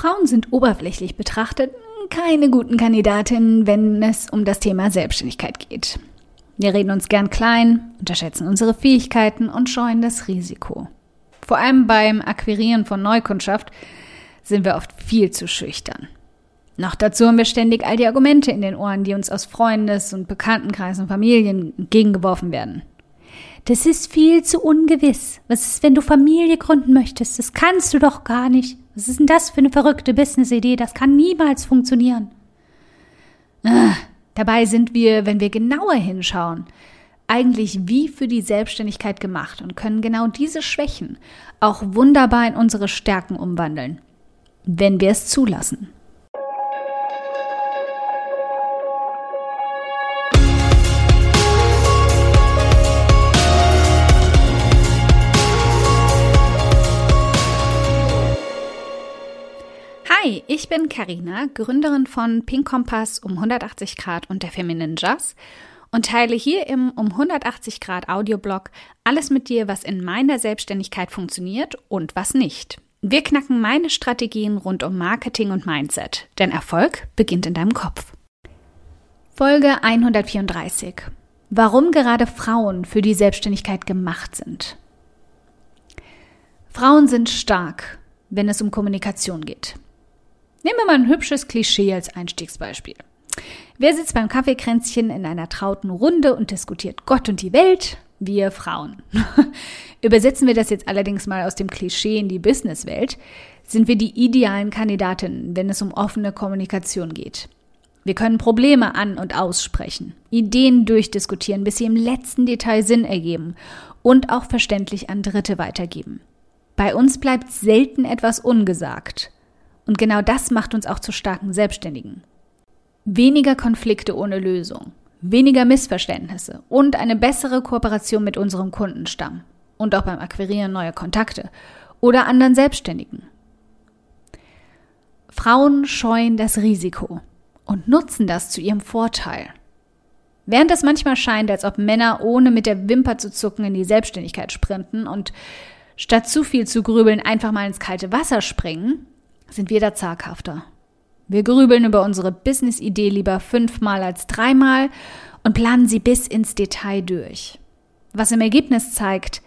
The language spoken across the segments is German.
Frauen sind oberflächlich betrachtet keine guten Kandidatinnen, wenn es um das Thema Selbstständigkeit geht. Wir reden uns gern klein, unterschätzen unsere Fähigkeiten und scheuen das Risiko. Vor allem beim Akquirieren von Neukundschaft sind wir oft viel zu schüchtern. Noch dazu haben wir ständig all die Argumente in den Ohren, die uns aus Freundes- und Bekanntenkreisen und Familien entgegengeworfen werden. Das ist viel zu ungewiss. Was ist, wenn du Familie gründen möchtest? Das kannst du doch gar nicht. Was ist denn das für eine verrückte Business-Idee? Das kann niemals funktionieren. Ah, dabei sind wir, wenn wir genauer hinschauen, eigentlich wie für die Selbstständigkeit gemacht und können genau diese Schwächen auch wunderbar in unsere Stärken umwandeln, wenn wir es zulassen. Hi, ich bin Karina, Gründerin von Pink Kompass um 180 Grad und der Feminine Jazz und teile hier im um 180 Grad Audioblog alles mit dir, was in meiner Selbstständigkeit funktioniert und was nicht. Wir knacken meine Strategien rund um Marketing und Mindset, denn Erfolg beginnt in deinem Kopf. Folge 134. Warum gerade Frauen für die Selbstständigkeit gemacht sind. Frauen sind stark, wenn es um Kommunikation geht. Nehmen wir mal ein hübsches Klischee als Einstiegsbeispiel. Wer sitzt beim Kaffeekränzchen in einer trauten Runde und diskutiert Gott und die Welt? Wir Frauen. Übersetzen wir das jetzt allerdings mal aus dem Klischee in die Businesswelt, sind wir die idealen Kandidatinnen, wenn es um offene Kommunikation geht. Wir können Probleme an und aussprechen, Ideen durchdiskutieren, bis sie im letzten Detail Sinn ergeben und auch verständlich an Dritte weitergeben. Bei uns bleibt selten etwas ungesagt. Und genau das macht uns auch zu starken Selbstständigen. Weniger Konflikte ohne Lösung, weniger Missverständnisse und eine bessere Kooperation mit unserem Kundenstamm und auch beim Akquirieren neuer Kontakte oder anderen Selbstständigen. Frauen scheuen das Risiko und nutzen das zu ihrem Vorteil. Während es manchmal scheint, als ob Männer ohne mit der Wimper zu zucken in die Selbstständigkeit sprinten und statt zu viel zu grübeln einfach mal ins kalte Wasser springen, sind wir da zaghafter. Wir grübeln über unsere Business-Idee lieber fünfmal als dreimal und planen sie bis ins Detail durch. Was im Ergebnis zeigt,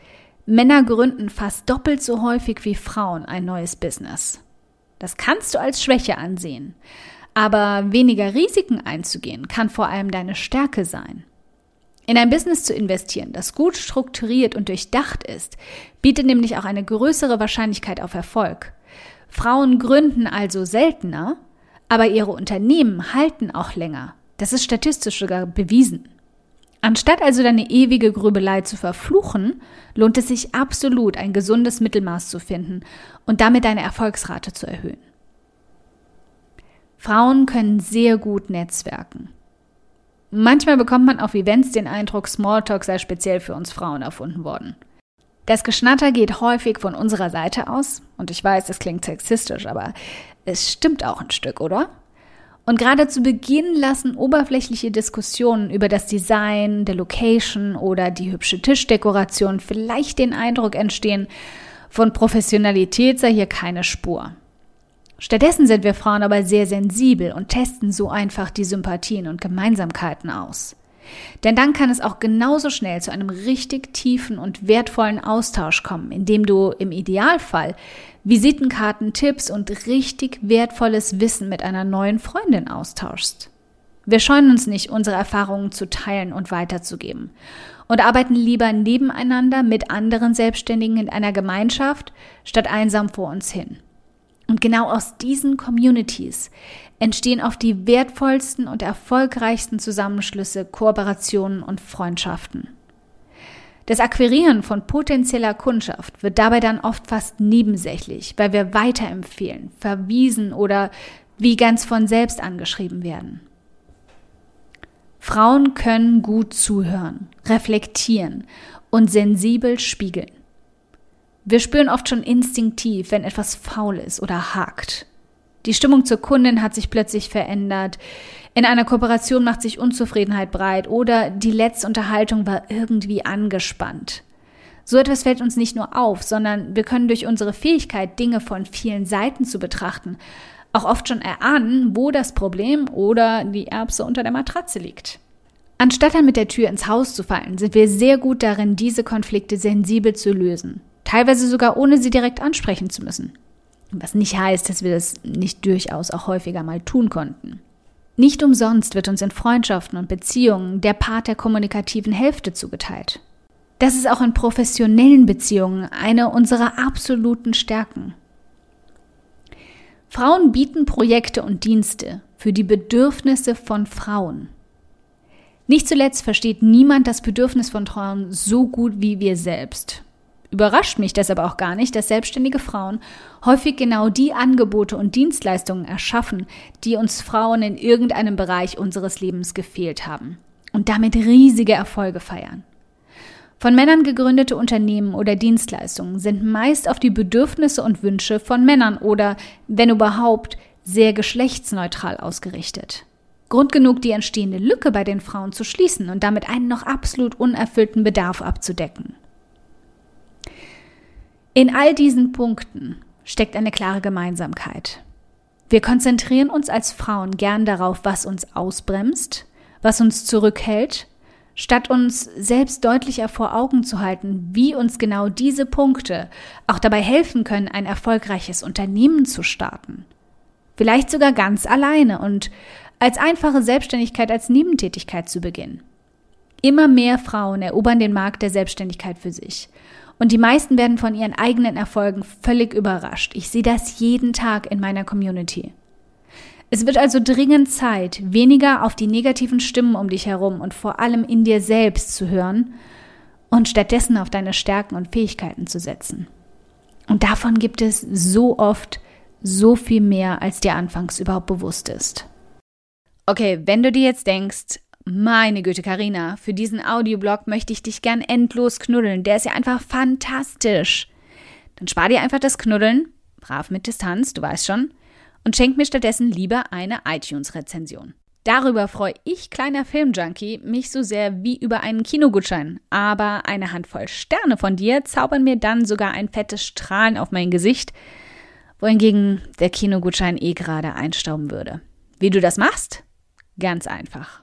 Männer gründen fast doppelt so häufig wie Frauen ein neues Business. Das kannst du als Schwäche ansehen. Aber weniger Risiken einzugehen, kann vor allem deine Stärke sein. In ein Business zu investieren, das gut strukturiert und durchdacht ist, bietet nämlich auch eine größere Wahrscheinlichkeit auf Erfolg. Frauen gründen also seltener, aber ihre Unternehmen halten auch länger. Das ist statistisch sogar bewiesen. Anstatt also deine ewige Grübelei zu verfluchen, lohnt es sich absolut, ein gesundes Mittelmaß zu finden und damit deine Erfolgsrate zu erhöhen. Frauen können sehr gut netzwerken. Manchmal bekommt man auf Events den Eindruck, Smalltalk sei speziell für uns Frauen erfunden worden. Das Geschnatter geht häufig von unserer Seite aus. Und ich weiß, das klingt sexistisch, aber es stimmt auch ein Stück, oder? Und gerade zu Beginn lassen oberflächliche Diskussionen über das Design der Location oder die hübsche Tischdekoration vielleicht den Eindruck entstehen, von Professionalität sei hier keine Spur. Stattdessen sind wir Frauen aber sehr sensibel und testen so einfach die Sympathien und Gemeinsamkeiten aus. Denn dann kann es auch genauso schnell zu einem richtig tiefen und wertvollen Austausch kommen, indem du im Idealfall Visitenkarten, Tipps und richtig wertvolles Wissen mit einer neuen Freundin austauschst. Wir scheuen uns nicht, unsere Erfahrungen zu teilen und weiterzugeben und arbeiten lieber nebeneinander mit anderen Selbstständigen in einer Gemeinschaft, statt einsam vor uns hin. Und genau aus diesen Communities entstehen oft die wertvollsten und erfolgreichsten Zusammenschlüsse, Kooperationen und Freundschaften. Das Akquirieren von potenzieller Kundschaft wird dabei dann oft fast nebensächlich, weil wir weiterempfehlen, verwiesen oder wie ganz von selbst angeschrieben werden. Frauen können gut zuhören, reflektieren und sensibel spiegeln. Wir spüren oft schon instinktiv, wenn etwas faul ist oder hakt. Die Stimmung zur Kundin hat sich plötzlich verändert. In einer Kooperation macht sich Unzufriedenheit breit oder die letzte Unterhaltung war irgendwie angespannt. So etwas fällt uns nicht nur auf, sondern wir können durch unsere Fähigkeit, Dinge von vielen Seiten zu betrachten, auch oft schon erahnen, wo das Problem oder die Erbse unter der Matratze liegt. Anstatt dann mit der Tür ins Haus zu fallen, sind wir sehr gut darin, diese Konflikte sensibel zu lösen, teilweise sogar ohne sie direkt ansprechen zu müssen. Was nicht heißt, dass wir das nicht durchaus auch häufiger mal tun konnten. Nicht umsonst wird uns in Freundschaften und Beziehungen der Part der kommunikativen Hälfte zugeteilt. Das ist auch in professionellen Beziehungen eine unserer absoluten Stärken. Frauen bieten Projekte und Dienste für die Bedürfnisse von Frauen. Nicht zuletzt versteht niemand das Bedürfnis von Frauen so gut wie wir selbst. Überrascht mich deshalb auch gar nicht, dass selbstständige Frauen häufig genau die Angebote und Dienstleistungen erschaffen, die uns Frauen in irgendeinem Bereich unseres Lebens gefehlt haben und damit riesige Erfolge feiern. Von Männern gegründete Unternehmen oder Dienstleistungen sind meist auf die Bedürfnisse und Wünsche von Männern oder, wenn überhaupt, sehr geschlechtsneutral ausgerichtet. Grund genug, die entstehende Lücke bei den Frauen zu schließen und damit einen noch absolut unerfüllten Bedarf abzudecken. In all diesen Punkten steckt eine klare Gemeinsamkeit. Wir konzentrieren uns als Frauen gern darauf, was uns ausbremst, was uns zurückhält, statt uns selbst deutlicher vor Augen zu halten, wie uns genau diese Punkte auch dabei helfen können, ein erfolgreiches Unternehmen zu starten. Vielleicht sogar ganz alleine und als einfache Selbstständigkeit als Nebentätigkeit zu beginnen. Immer mehr Frauen erobern den Markt der Selbstständigkeit für sich und die meisten werden von ihren eigenen Erfolgen völlig überrascht. Ich sehe das jeden Tag in meiner Community. Es wird also dringend Zeit, weniger auf die negativen Stimmen um dich herum und vor allem in dir selbst zu hören und stattdessen auf deine Stärken und Fähigkeiten zu setzen. Und davon gibt es so oft so viel mehr, als dir anfangs überhaupt bewusst ist. Okay, wenn du dir jetzt denkst, meine Güte, Karina, für diesen Audioblog möchte ich dich gern endlos knuddeln. Der ist ja einfach fantastisch. Dann spar dir einfach das Knuddeln, brav mit Distanz, du weißt schon, und schenk mir stattdessen lieber eine iTunes-Rezension. Darüber freue ich, kleiner Filmjunkie, mich so sehr wie über einen Kinogutschein. Aber eine Handvoll Sterne von dir zaubern mir dann sogar ein fettes Strahlen auf mein Gesicht, wohingegen der Kinogutschein eh gerade einstauben würde. Wie du das machst? Ganz einfach.